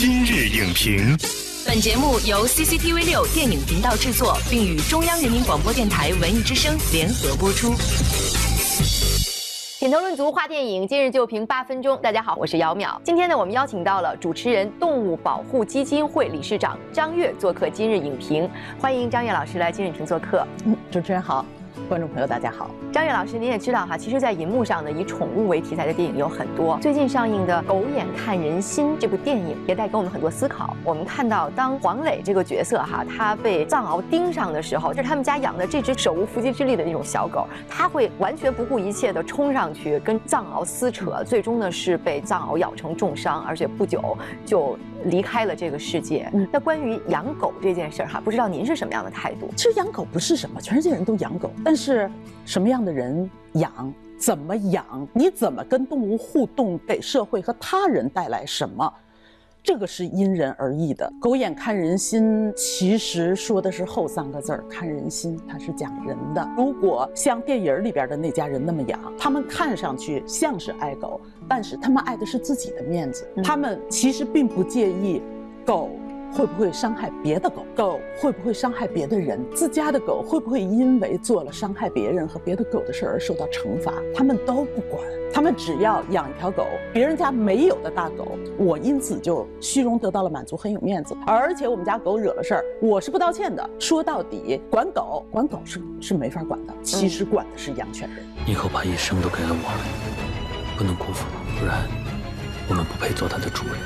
今日影评，本节目由 CCTV 六电影频道制作，并与中央人民广播电台文艺之声联合播出。品头论足话电影，今日就评八分钟。大家好，我是姚淼。今天呢，我们邀请到了主持人、动物保护基金会理事长张悦做客今日影评。欢迎张悦老师来今日影评做客。嗯，主持人好。观众朋友，大家好。张悦老师，您也知道哈，其实，在银幕上呢，以宠物为题材的电影有很多。最近上映的《狗眼看人心》这部电影也带给我们很多思考。我们看到，当黄磊这个角色哈，他被藏獒盯上的时候，就是他们家养的这只手无缚鸡之力的那种小狗，他会完全不顾一切的冲上去跟藏獒撕扯，最终呢是被藏獒咬成重伤，而且不久就。离开了这个世界。那关于养狗这件事儿哈，不知道您是什么样的态度？其实养狗不是什么，全世界人都养狗，但是什么样的人养，怎么养，你怎么跟动物互动，给社会和他人带来什么？这个是因人而异的。狗眼看人心，其实说的是后三个字儿，看人心，它是讲人的。如果像电影里边的那家人那么养，他们看上去像是爱狗，但是他们爱的是自己的面子，他们其实并不介意狗。会不会伤害别的狗？狗会不会伤害别的人？自家的狗会不会因为做了伤害别人和别的狗的事儿而受到惩罚？他们都不管，他们只要养一条狗，别人家没有的大狗，我因此就虚荣得到了满足，很有面子。而且我们家狗惹了事儿，我是不道歉的。说到底，管狗管狗是是没法管的，其实管的是养犬人。以后把一生都给了我，不能辜负，不然我们不配做它的主人。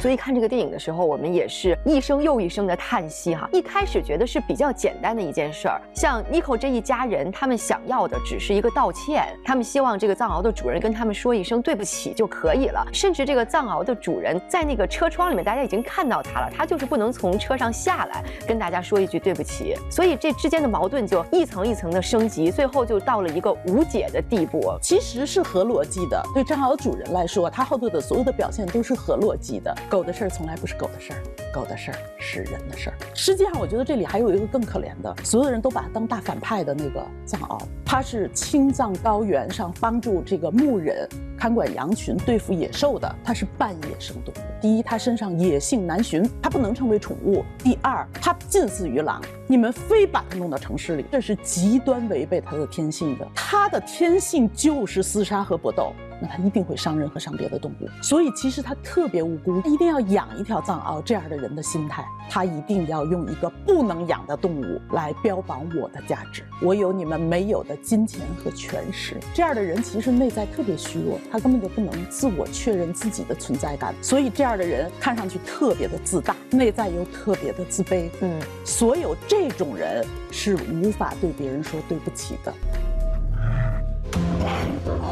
所以看这个电影的时候，我们也是一声又一声的叹息哈。一开始觉得是比较简单的一件事儿，像 Nico 这一家人，他们想要的只是一个道歉，他们希望这个藏獒的主人跟他们说一声对不起就可以了。甚至这个藏獒的主人在那个车窗里面，大家已经看到他了，他就是不能从车上下来跟大家说一句对不起。所以这之间的矛盾就一层一层的升级，最后就到了一个无解的地步。其实是合逻辑的，对藏獒主人来说，他后头的所有的表现都是合逻辑的。狗的事儿从来不是狗的事儿，狗的事儿是人的事儿。实际上，我觉得这里还有一个更可怜的，所有人都把它当大反派的那个藏獒，它是青藏高原上帮助这个牧人看管羊群、对付野兽的，它是半野生动物。第一，它身上野性难寻，它不能成为宠物；第二，它近似于狼，你们非把它弄到城市里，这是极端违背它的天性的。它的天性就是厮杀和搏斗。那它一定会伤人和伤别的动物，所以其实它特别无辜，一定要养一条藏獒。这样的人的心态，他一定要用一个不能养的动物来标榜我的价值，我有你们没有的金钱和权势。这样的人其实内在特别虚弱，他根本就不能自我确认自己的存在感，所以这样的人看上去特别的自大，内在又特别的自卑。嗯，所有这种人是无法对别人说对不起的。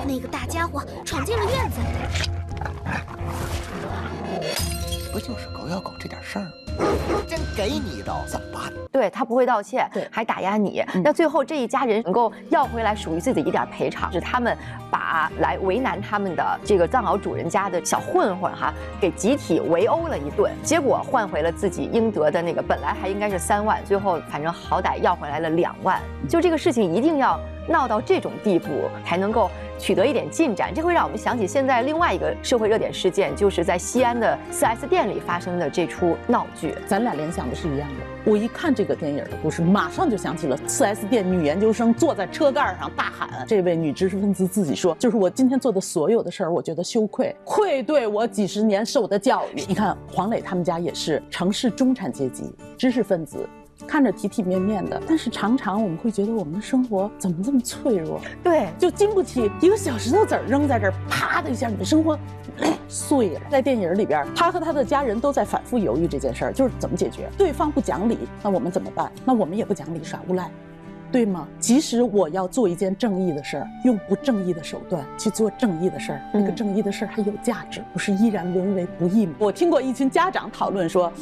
那个大家伙闯进了院子，不就是狗咬狗这点事儿吗？真给你一刀怎么办？对他不会道歉，对，还打压你。那最后这一家人能够要回来属于自己的一点赔偿，是他们把来为难他们的这个藏獒主人家的小混混哈，给集体围殴了一顿，结果换回了自己应得的那个，本来还应该是三万，最后反正好歹要回来了两万。就这个事情一定要。闹到这种地步才能够取得一点进展，这会让我们想起现在另外一个社会热点事件，就是在西安的 4S 店里发生的这出闹剧。咱俩联想的是一样的。我一看这个电影的故事，马上就想起了 4S 店女研究生坐在车盖上大喊：“这位女知识分子自己说，就是我今天做的所有的事儿，我觉得羞愧，愧对我几十年受的教育。”你看黄磊他们家也是城市中产阶级知识分子。看着体体面面的，但是常常我们会觉得我们的生活怎么这么脆弱？对，就经不起一个小石头子儿扔在这儿，啪的一下，你的生活 碎了。在电影里边，他和他的家人都在反复犹豫这件事儿，就是怎么解决。对方不讲理，那我们怎么办？那我们也不讲理，耍无赖，对吗？即使我要做一件正义的事儿，用不正义的手段去做正义的事儿，那个正义的事儿还有价值，不是依然沦为不义吗？我听过一群家长讨论说。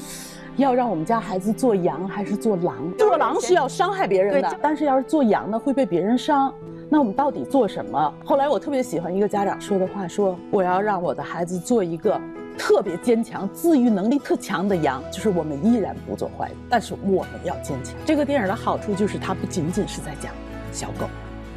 要让我们家孩子做羊还是做狼？做狼是要伤害别人的，但是要是做羊呢，会被别人伤。那我们到底做什么？后来我特别喜欢一个家长说的话，说我要让我的孩子做一个特别坚强、自愈能力特强的羊，就是我们依然不做坏人，但是我们要坚强。这个电影的好处就是它不仅仅是在讲小狗。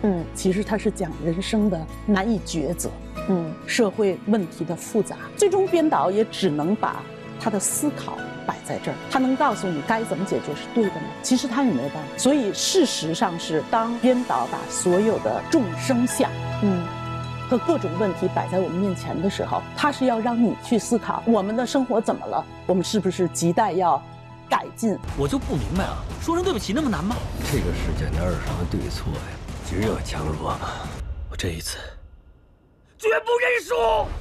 嗯，其实它是讲人生的难以抉择，嗯，社会问题的复杂，最终编导也只能把他的思考摆在这儿，他能告诉你该怎么解决是对的吗？其实他也没有办法。所以事实上是，当编导把所有的众生相，嗯，和各种问题摆在我们面前的时候，他是要让你去思考我们的生活怎么了，我们是不是亟待要。改进，我就不明白了，说声对不起那么难吗？这个世界哪有什么对错呀，只有强弱嘛。我这一次。绝不认输。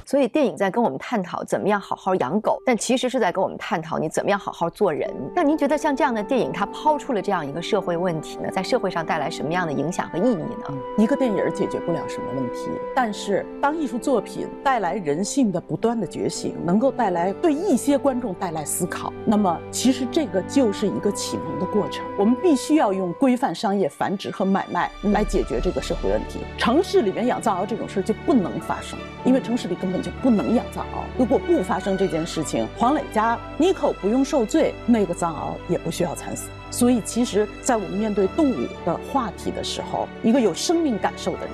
所以电影在跟我们探讨怎么样好好养狗，但其实是在跟我们探讨你怎么样好好做人。那您觉得像这样的电影，它抛出了这样一个社会问题呢，在社会上带来什么样的影响和意义呢？一个电影解决不了什么问题，但是当艺术作品带来人性的不断的觉醒，能够带来对一些观众带来思考，那么其实这个就是一个启蒙的过程。我们必须要用规范商业繁殖和买卖来解决这个社会问题。城市里面养藏獒这种事就不能。发生，因为城市里根本就不能养藏獒。如果不发生这件事情，黄磊家妮可不用受罪，那个藏獒也不需要惨死。所以，其实，在我们面对动物的话题的时候，一个有生命感受的人，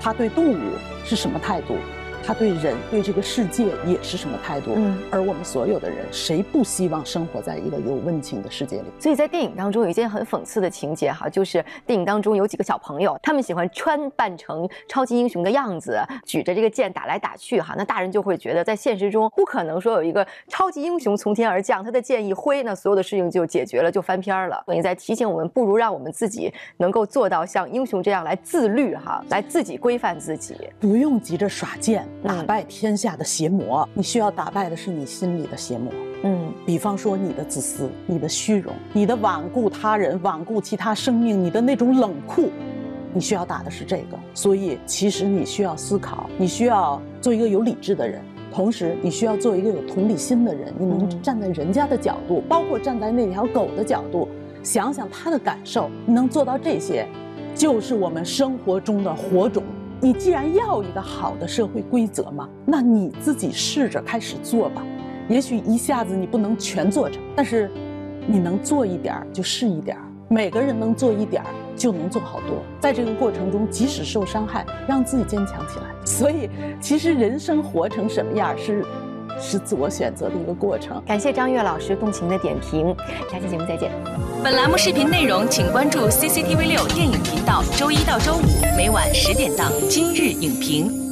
他对动物是什么态度？他对人对这个世界也是什么态度？嗯，而我们所有的人，谁不希望生活在一个有温情的世界里？所以在电影当中有一件很讽刺的情节哈，就是电影当中有几个小朋友，他们喜欢穿扮成超级英雄的样子，举着这个剑打来打去哈。那大人就会觉得，在现实中不可能说有一个超级英雄从天而降，他的剑一挥，那所有的事情就解决了，就翻篇了。所以在提醒我们，不如让我们自己能够做到像英雄这样来自律哈，来自己规范自己，不用急着耍剑。打败天下的邪魔，你需要打败的是你心里的邪魔。嗯，比方说你的自私、你的虚荣、你的罔顾他人、罔顾其他生命、你的那种冷酷，你需要打的是这个。所以，其实你需要思考，你需要做一个有理智的人，同时你需要做一个有同理心的人。你能站在人家的角度，包括站在那条狗的角度，想想它的感受，你能做到这些，就是我们生活中的火种。你既然要一个好的社会规则嘛，那你自己试着开始做吧。也许一下子你不能全做成，但是你能做一点儿就是一点儿。每个人能做一点儿就能做好多。在这个过程中，即使受伤害，让自己坚强起来。所以，其实人生活成什么样是。是自我选择的一个过程。感谢张悦老师动情的点评，下期节目再见。本栏目视频内容，请关注 CCTV 六电影频道，周一到周五每晚十点档《今日影评》。